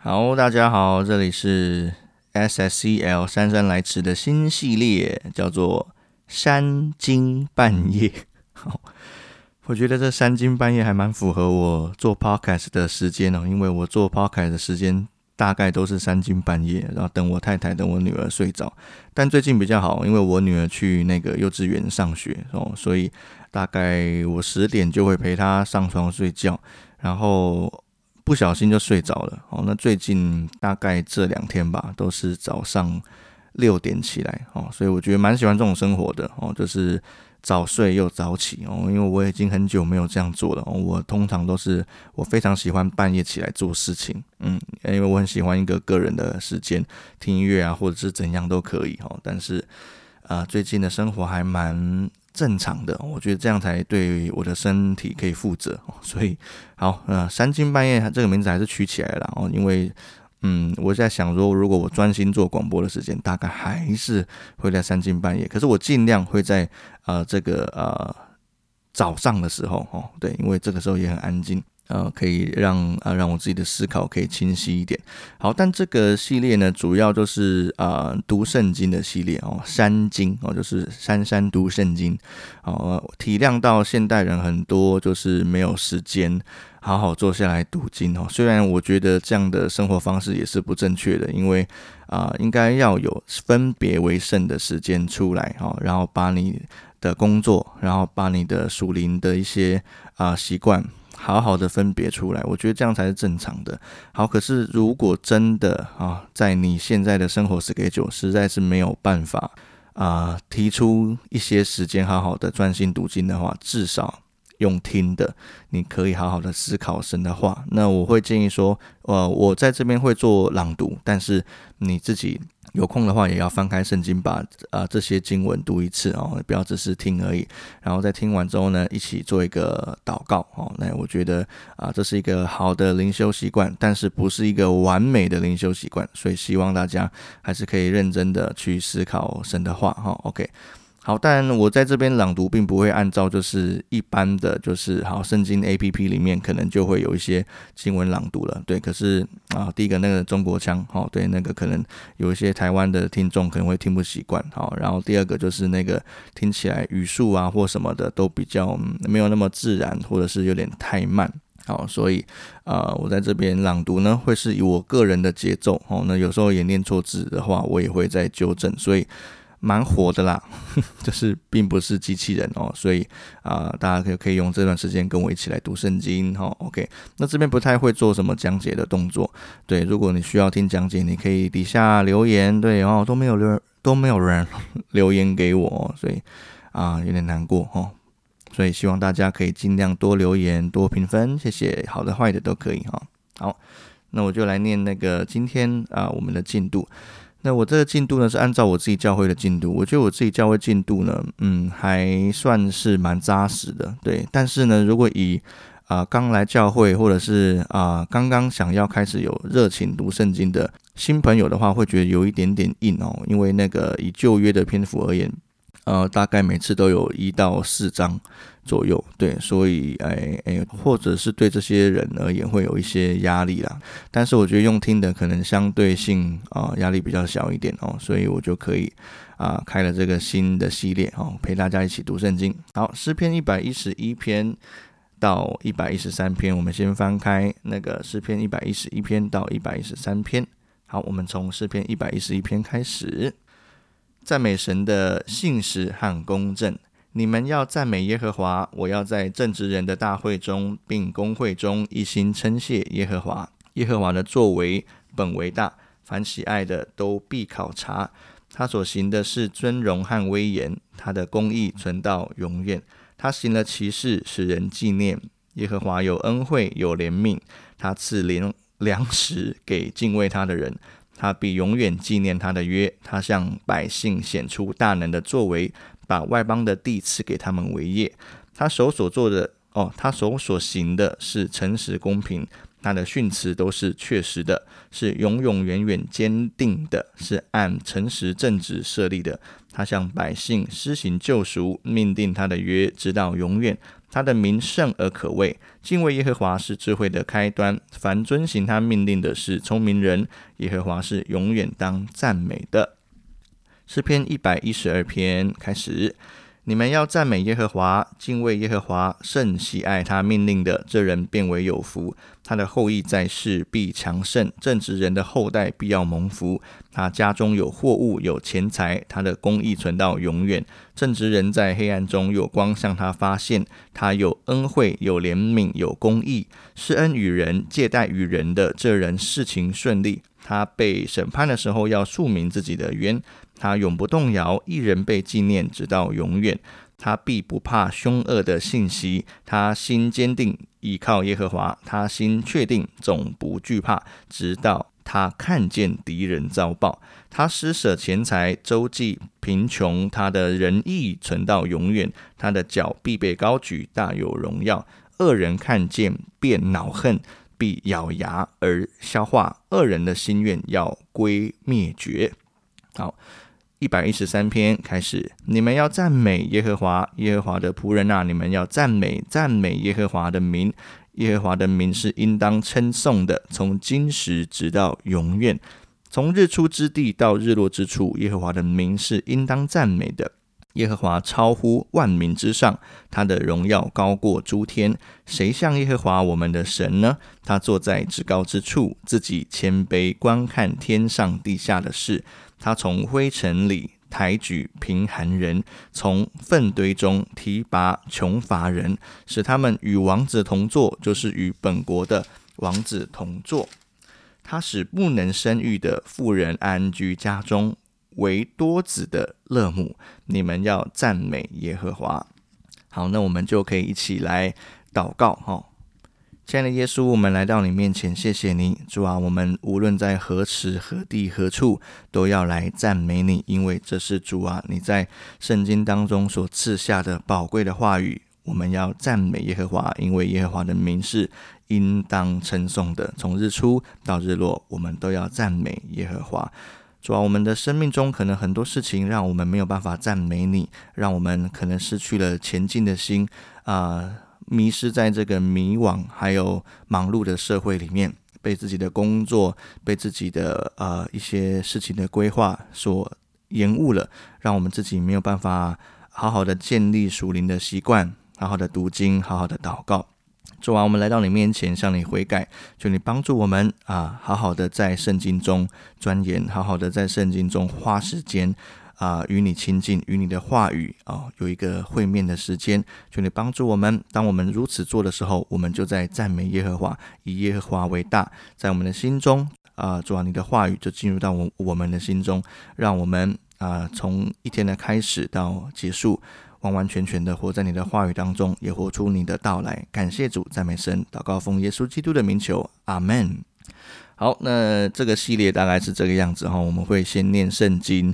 好，大家好，这里是 SSCL 姗姗来迟的新系列，叫做三更半夜。好，我觉得这三更半夜还蛮符合我做 podcast 的时间哦，因为我做 podcast 的时间大概都是三更半夜，然后等我太太、等我女儿睡着。但最近比较好，因为我女儿去那个幼稚园上学哦，所以大概我十点就会陪她上床睡觉，然后。不小心就睡着了哦。那最近大概这两天吧，都是早上六点起来哦，所以我觉得蛮喜欢这种生活的哦，就是早睡又早起哦。因为我已经很久没有这样做了。我通常都是我非常喜欢半夜起来做事情，嗯，因为我很喜欢一个个人的时间，听音乐啊，或者是怎样都可以哦。但是啊，最近的生活还蛮。正常的，我觉得这样才对我的身体可以负责，所以好，呃，三更半夜这个名字还是取起来了哦，因为，嗯，我在想说，如果我专心做广播的时间，大概还是会在三更半夜，可是我尽量会在呃这个呃早上的时候哦，对，因为这个时候也很安静。呃，可以让啊让我自己的思考可以清晰一点。好，但这个系列呢，主要就是啊读圣经的系列哦，三经哦，就是三山读圣经哦。体谅到现代人很多就是没有时间好好坐下来读经哦。虽然我觉得这样的生活方式也是不正确的，因为啊应该要有分别为圣的时间出来哦，然后把你的工作，然后把你的属灵的一些啊习惯。好好的分别出来，我觉得这样才是正常的。好，可是如果真的啊，在你现在的生活 schedule 实在是没有办法啊，提出一些时间好好的专心读经的话，至少。用听的，你可以好好的思考神的话。那我会建议说，呃，我在这边会做朗读，但是你自己有空的话，也要翻开圣经，把啊这些经文读一次哦，不要只是听而已。然后在听完之后呢，一起做一个祷告哦。那我觉得啊，这是一个好的灵修习惯，但是不是一个完美的灵修习惯，所以希望大家还是可以认真的去思考神的话哈。OK。好，但我在这边朗读并不会按照就是一般的就是好圣经 A P P 里面可能就会有一些经文朗读了，对。可是啊，第一个那个中国腔，好，对，那个可能有一些台湾的听众可能会听不习惯，好。然后第二个就是那个听起来语速啊或什么的都比较没有那么自然，或者是有点太慢，好。所以啊，我在这边朗读呢，会是以我个人的节奏，哦，那有时候也念错字的话，我也会再纠正，所以。蛮火的啦，就是并不是机器人哦，所以啊，大家可可以用这段时间跟我一起来读圣经哈。OK，那这边不太会做什么讲解的动作，对，如果你需要听讲解，你可以底下留言，对，然后都没有留都没有人留言给我，所以啊有点难过哈。所以希望大家可以尽量多留言多评分，谢谢，好的坏的都可以哈。好，那我就来念那个今天啊我们的进度。那我这个进度呢，是按照我自己教会的进度。我觉得我自己教会进度呢，嗯，还算是蛮扎实的，对。但是呢，如果以啊刚来教会，或者是啊刚刚想要开始有热情读圣经的新朋友的话，会觉得有一点点硬哦，因为那个以旧约的篇幅而言。呃，大概每次都有一到四张左右，对，所以哎哎，或者是对这些人而言会有一些压力啦。但是我觉得用听的可能相对性啊压力比较小一点哦，所以我就可以啊开了这个新的系列哦，陪大家一起读圣经。好，诗篇一百一十一篇到一百一十三篇，我们先翻开那个诗篇一百一十一篇到一百一十三篇。好，我们从诗篇一百一十一篇开始。赞美神的信实和公正，你们要赞美耶和华。我要在正直人的大会中，并公会中一心称谢耶和华。耶和华的作为本为大，凡喜爱的都必考察。他所行的是尊荣和威严，他的公义存到永远。他行了奇事，使人纪念。耶和华有恩惠，有怜悯，他赐粮粮食给敬畏他的人。他必永远纪念他的约，他向百姓显出大能的作为，把外邦的地赐给他们为业。他手所做的，哦，他手所行的是诚实公平，他的训词都是确实的，是永永远远坚定的，是按诚实正直设立的。他向百姓施行救赎，命定他的约，直到永远。他的名圣而可畏。敬畏耶和华是智慧的开端，凡遵行他命令的是聪明人。耶和华是永远当赞美的。诗篇一百一十二篇开始。你们要赞美耶和华，敬畏耶和华，甚喜爱他命令的，这人变为有福。他的后裔在世必强盛，正直人的后代必要蒙福。他家中有货物，有钱财，他的公义存到永远。正直人在黑暗中有光向他发现，他有恩惠，有怜悯，有公义，施恩与人，借贷与人的，这人事情顺利。他被审判的时候，要述明自己的冤。他永不动摇，一人被纪念，直到永远。他必不怕凶恶的信息，他心坚定，倚靠耶和华。他心确定，总不惧怕，直到他看见敌人遭报。他施舍钱财，周济贫穷。他的仁义存到永远。他的脚必被高举，大有荣耀。恶人看见，便恼恨，必咬牙而消化。恶人的心愿要归灭绝。好。一百一十三篇开始，你们要赞美耶和华，耶和华的仆人啊，你们要赞美赞美耶和华的名，耶和华的名是应当称颂的，从今时直到永远，从日出之地到日落之处，耶和华的名是应当赞美的。耶和华超乎万民之上，他的荣耀高过诸天。谁像耶和华我们的神呢？他坐在至高之处，自己谦卑观看天上地下的事。他从灰尘里抬举贫寒人，从粪堆中提拔穷乏人，使他们与王子同坐，就是与本国的王子同坐。他使不能生育的妇人安居家中。为多子的乐母，你们要赞美耶和华。好，那我们就可以一起来祷告哈。亲爱的耶稣，我们来到你面前，谢谢你，主啊，我们无论在何时何地何处，都要来赞美你，因为这是主啊你在圣经当中所赐下的宝贵的话语。我们要赞美耶和华，因为耶和华的名是应当称颂的。从日出到日落，我们都要赞美耶和华。主啊，我们的生命中可能很多事情让我们没有办法赞美你，让我们可能失去了前进的心啊，迷失在这个迷惘还有忙碌的社会里面，被自己的工作、被自己的呃一些事情的规划所延误了，让我们自己没有办法好好的建立属灵的习惯，好好的读经，好好的祷告。主啊，我们来到你面前，向你悔改，求你帮助我们啊，好好的在圣经中钻研，好好的在圣经中花时间啊，与你亲近，与你的话语啊，有一个会面的时间。求你帮助我们，当我们如此做的时候，我们就在赞美耶和华，以耶和华为大，在我们的心中啊，主啊，你的话语就进入到我我们的心中，让我们啊，从一天的开始到结束。完完全全的活在你的话语当中，也活出你的到来。感谢主，赞美神，祷告奉耶稣基督的名求，阿门。好，那这个系列大概是这个样子哈，我们会先念圣经。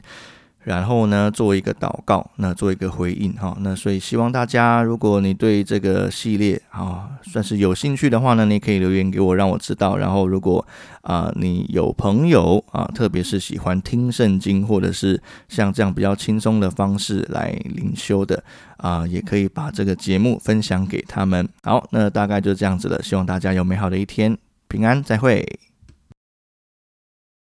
然后呢，做一个祷告，那做一个回应哈。那所以希望大家，如果你对这个系列啊算是有兴趣的话呢，你可以留言给我，让我知道。然后如果啊你有朋友啊，特别是喜欢听圣经，或者是像这样比较轻松的方式来灵修的啊，也可以把这个节目分享给他们。好，那大概就这样子了。希望大家有美好的一天，平安，再会。